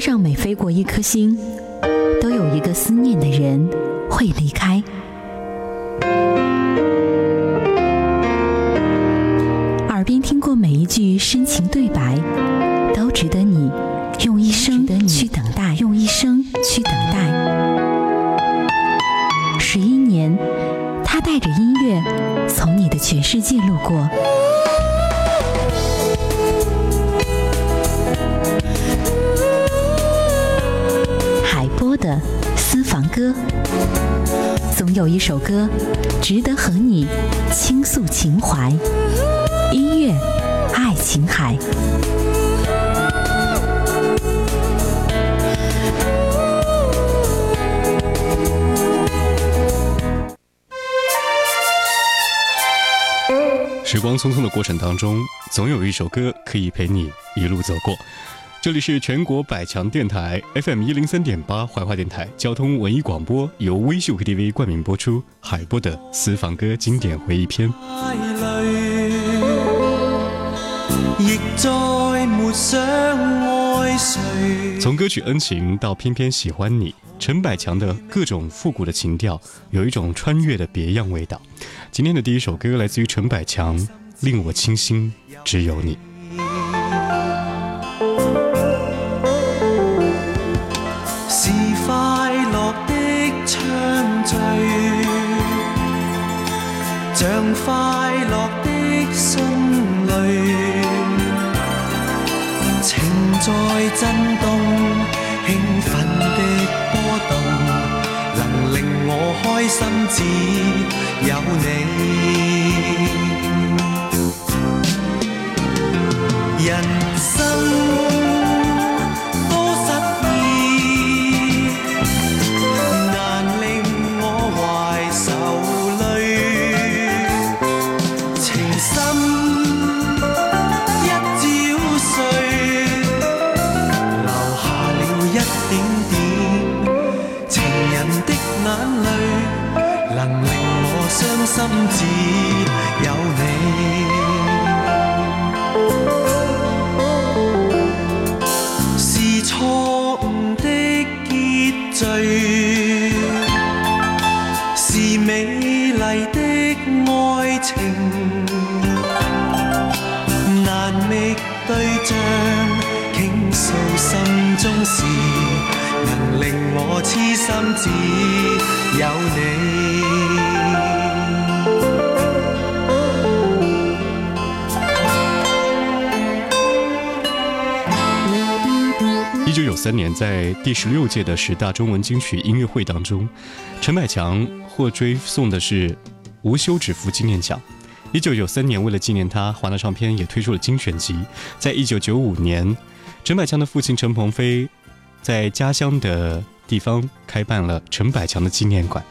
天上每飞过一颗星，都有一个思念的人会离开。耳边听过每一句深情对白，都值得你用一生去等待，用一生去等待。十一年，他带着音乐从你的全世界路过。的私房歌，总有一首歌值得和你倾诉情怀。音乐，爱琴海。时光匆匆的过程当中，总有一首歌可以陪你一路走过。这里是全国百强电台 FM 一零三点八怀化电台交通文艺广播，由微秀 KTV 冠名播出。海波的私房歌经典回忆篇。从歌曲《恩情》到偏偏喜欢你，陈百强的各种复古的情调，有一种穿越的别样味道。今天的第一首歌来自于陈百强，《令我倾心只有你》。快乐的心里，情在震动，兴奋的波动，能令我开心只有你，人对象倾诉心中事，能令我痴心只有你。一九九三年，在第十六届的十大中文金曲音乐会当中，陈百强获追送的是无休止符纪念奖。一九九三年，为了纪念他，华纳唱片也推出了精选集。在一九九五年，陈百强的父亲陈鹏飞在家乡的地方开办了陈百强的纪念馆。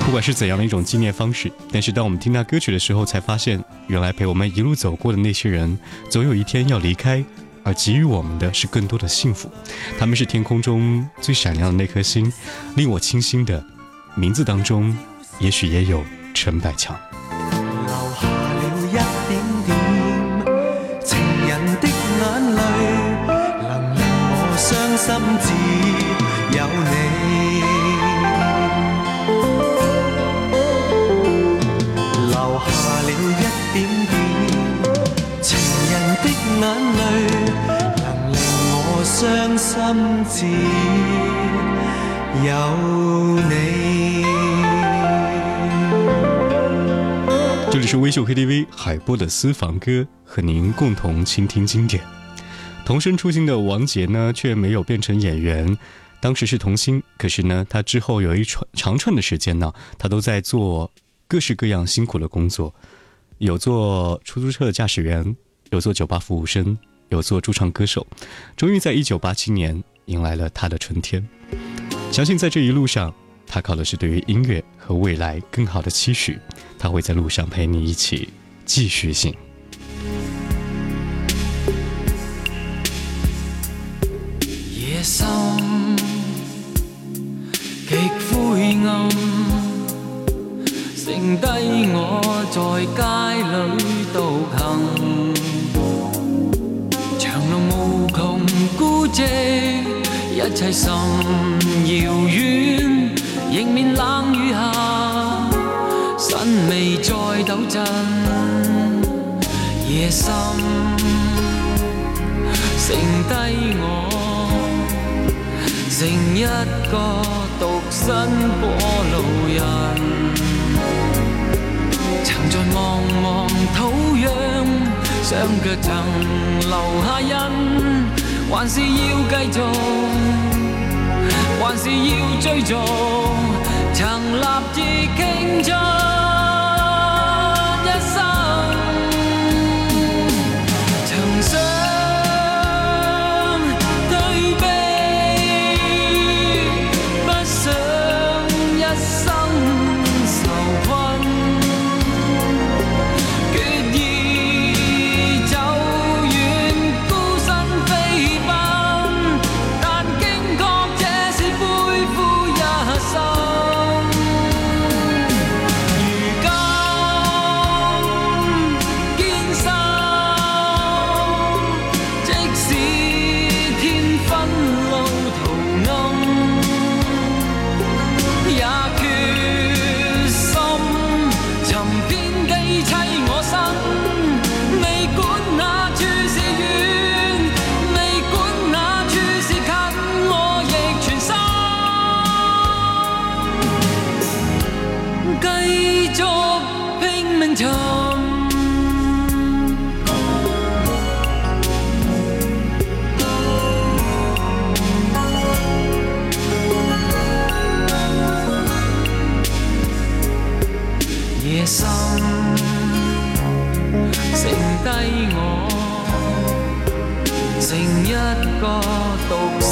不管是怎样的一种纪念方式，但是当我们听他歌曲的时候，才发现原来陪我们一路走过的那些人，总有一天要离开。而给予我们的是更多的幸福，他们是天空中最闪亮的那颗星，令我倾心的名字当中，也许也有陈百强。只有你。这里是微秀 KTV 海波的私房歌，和您共同倾听经典。童声出镜的王杰呢，却没有变成演员，当时是童星。可是呢，他之后有一串长串的时间呢，他都在做各式各样辛苦的工作，有做出租车的驾驶员，有做酒吧服务生。有做驻唱歌手，终于在一九八七年迎来了他的春天。相信在这一路上，他靠的是对于音乐和未来更好的期许。他会在路上陪你一起继续行。夜深极灰暗，剩低我在街里独行。无穷孤寂。一切甚遙遠，迎面冷雨下，身未再抖震，夜深，剩低我，剩一個獨身過路人，曾在茫茫土壤，雙腳曾留下印。还是要继续，还是要追逐，曾立志倾尽一生，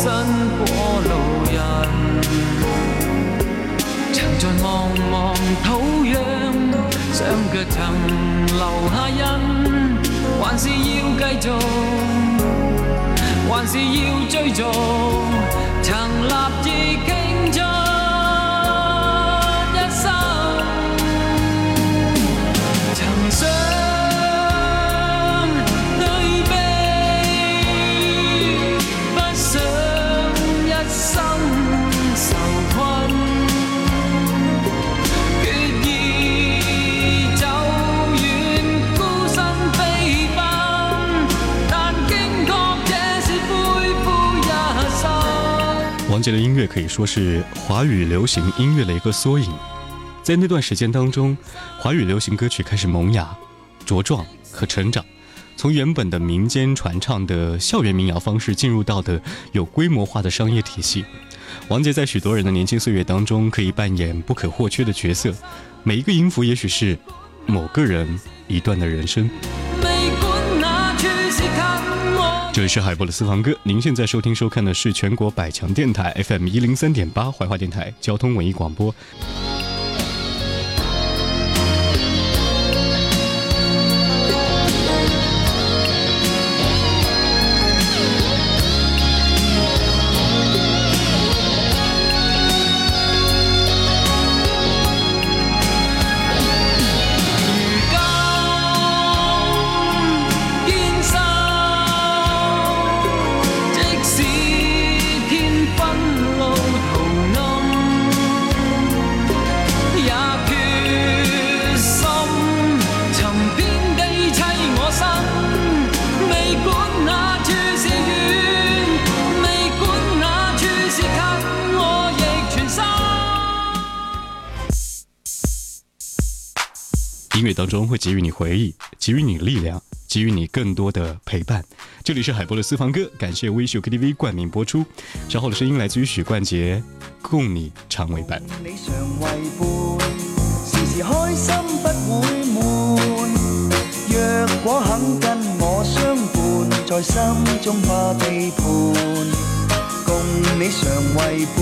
身过路人，曾在茫茫土壤双脚曾留下印，还是要继续，还是要追逐，曾立志竞争。杰的音乐可以说是华语流行音乐的一个缩影。在那段时间当中，华语流行歌曲开始萌芽、茁壮和成长，从原本的民间传唱的校园民谣方式，进入到的有规模化的商业体系。王杰在许多人的年轻岁月当中，可以扮演不可或缺的角色。每一个音符，也许是某个人一段的人生。这里是海波的私房歌，您现在收听收看的是全国百强电台 FM 一零三点八怀化电台交通文艺广播。当中会给予你回忆，给予你力量，给予你更多的陪伴。这里是海波的私房歌，感谢微秀 KTV 冠名播出。稍后的声音来自于许冠杰，共你常为伴。若果肯跟我相伴，在心中怕背叛，共你常为伴，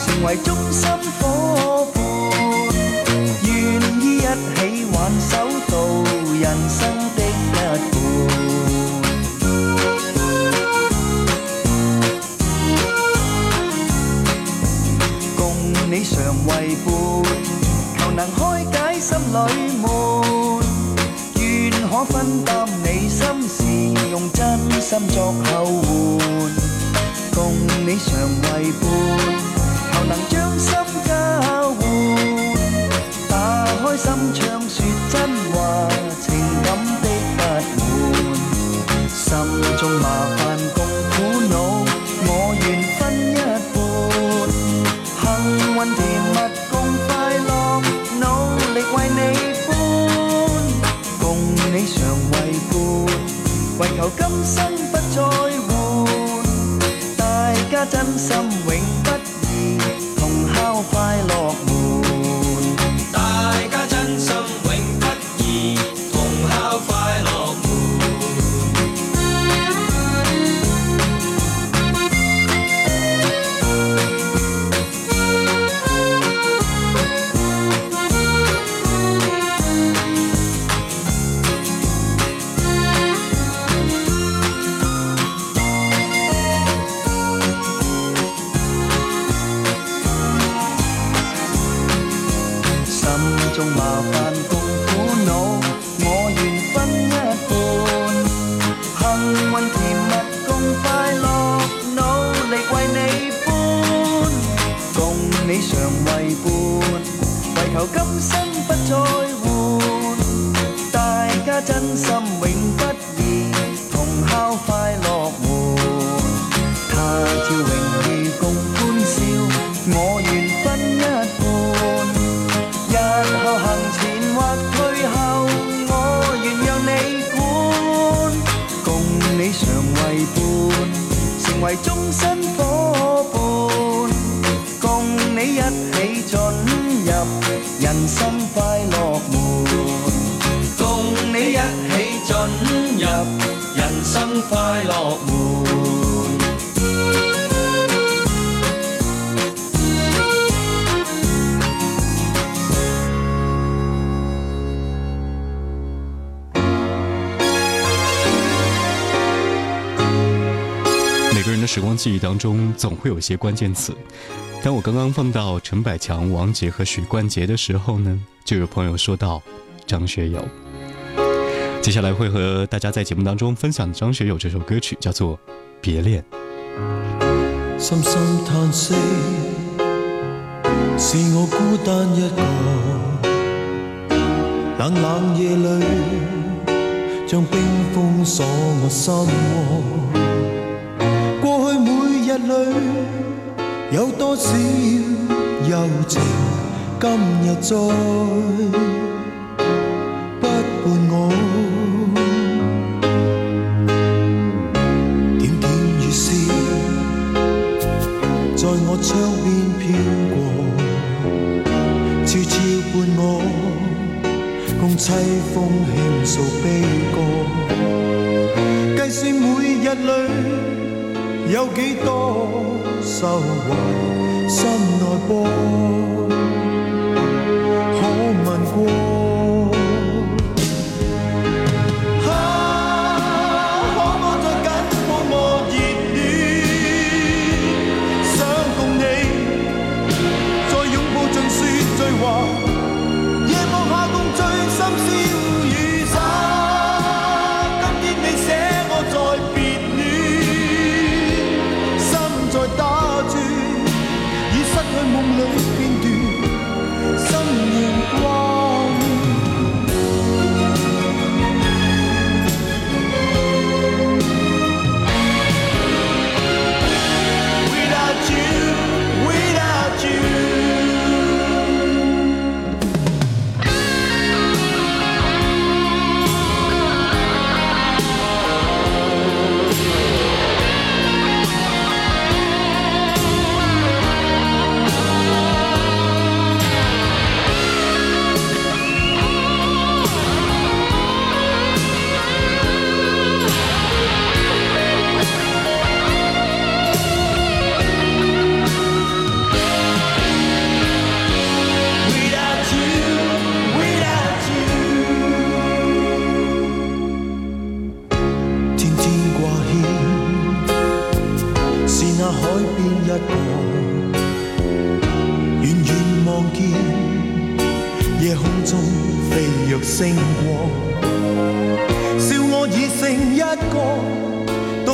成为中心伙伴求能开解心里闷愿可分担你心事用真心作后援共你常为伴求能将心交换打开心窗为终身伙伴，共你一起进入人生快乐。时光记忆当中总会有些关键词。当我刚刚放到陈百强、王杰和许冠杰的时候呢，就有朋友说到张学友。接下来会和大家在节目当中分享张学友这首歌曲，叫做《别恋》。深深叹息，是我孤单一个，冷冷夜里，将冰封锁我心窝。有多少友情今日再不伴我。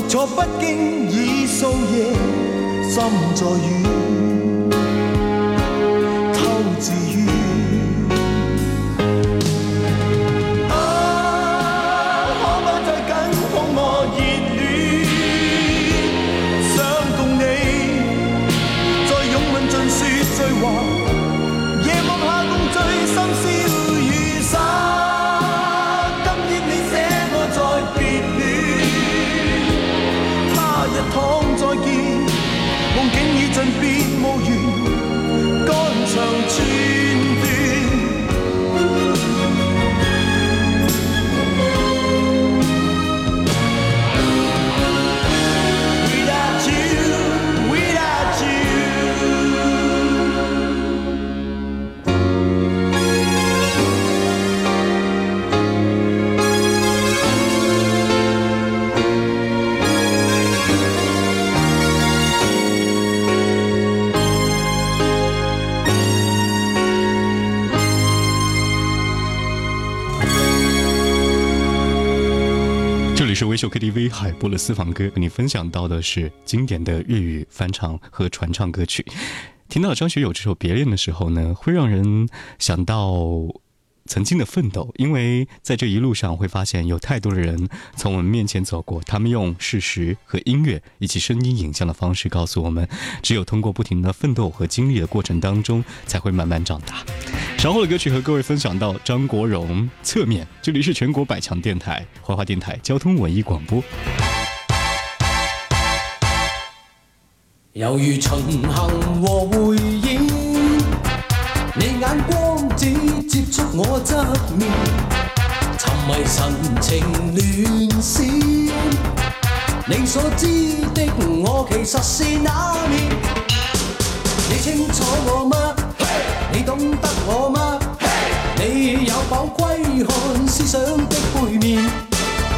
坐北京已数夜，心在远。KTV 海波的私房歌，跟你分享到的是经典的粤语翻唱和传唱歌曲。听到张学友这首《别恋》的时候呢，会让人想到曾经的奋斗，因为在这一路上会发现有太多的人从我们面前走过，他们用事实和音乐以及声音影像的方式告诉我们，只有通过不停的奋斗和经历的过程当中，才会慢慢长大。稍后的歌曲和各位分享到张国荣《侧面》，这里是全国百强电台华华电台交通文艺广播。猶如巡行和回應，你眼光只接觸我側面，沉迷神情亂閃。你所知的我其實是那面，你清楚我嗎？你懂得我吗？你有否窥看思想的背面？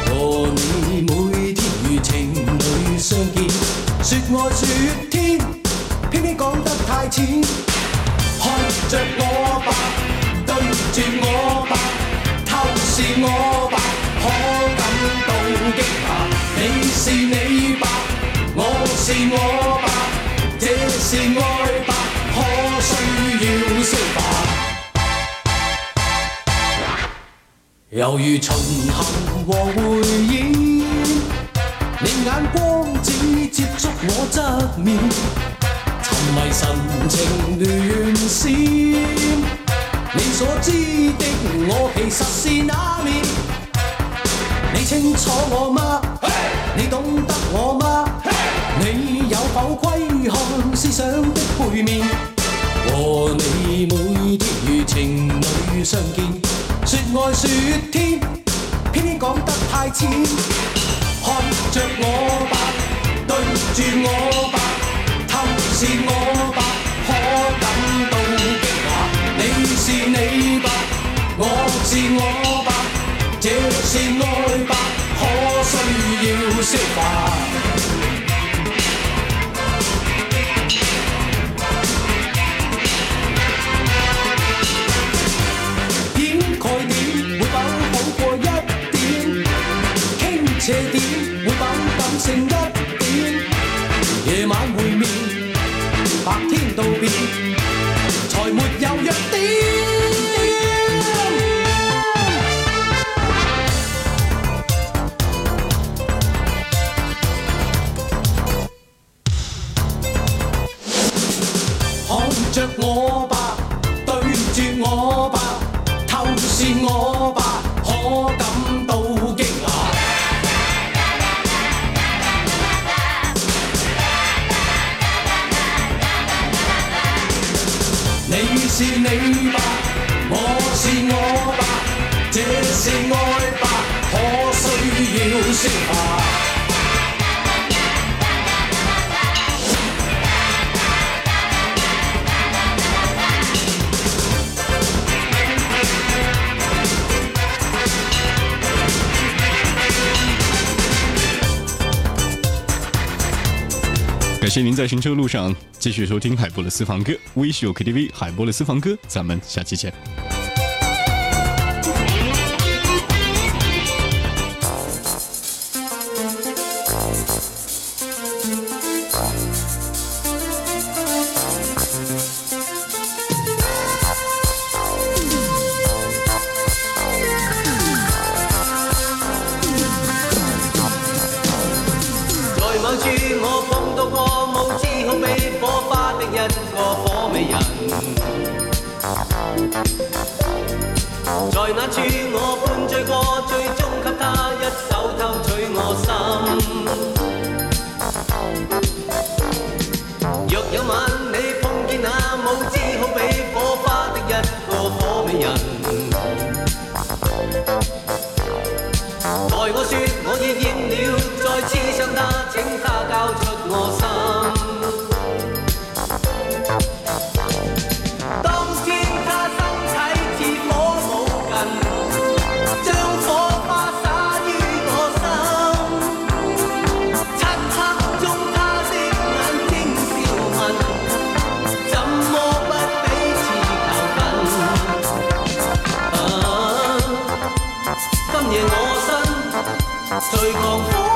和你每天如情侣相见，说爱说天，偏偏讲得太浅。看着我吧，对住我吧，透视我吧，可感到惊讶。你是你吧，我是我吧，这是爱吧，可需要消化。犹如巡行和回應，你眼光只接触我侧面，沉迷神情乱闪。你所知的我其实是那面，你清楚我吗？你懂得我嗎？否窥看思想的背面？和你每天如情侣相见，说爱说天，偏偏讲得太浅。看着我吧，对住我吧，透視我吧，可感到惊讶。你是你吧，我是我吧，这是爱吧，可需要消化。着我吧，对住我。感谢您在行车路上继续收听海波的私房歌，微秀 KTV 海波的私房歌，咱们下期见。在那次我半醉过，最终给他一手偷取我心。谁狂呼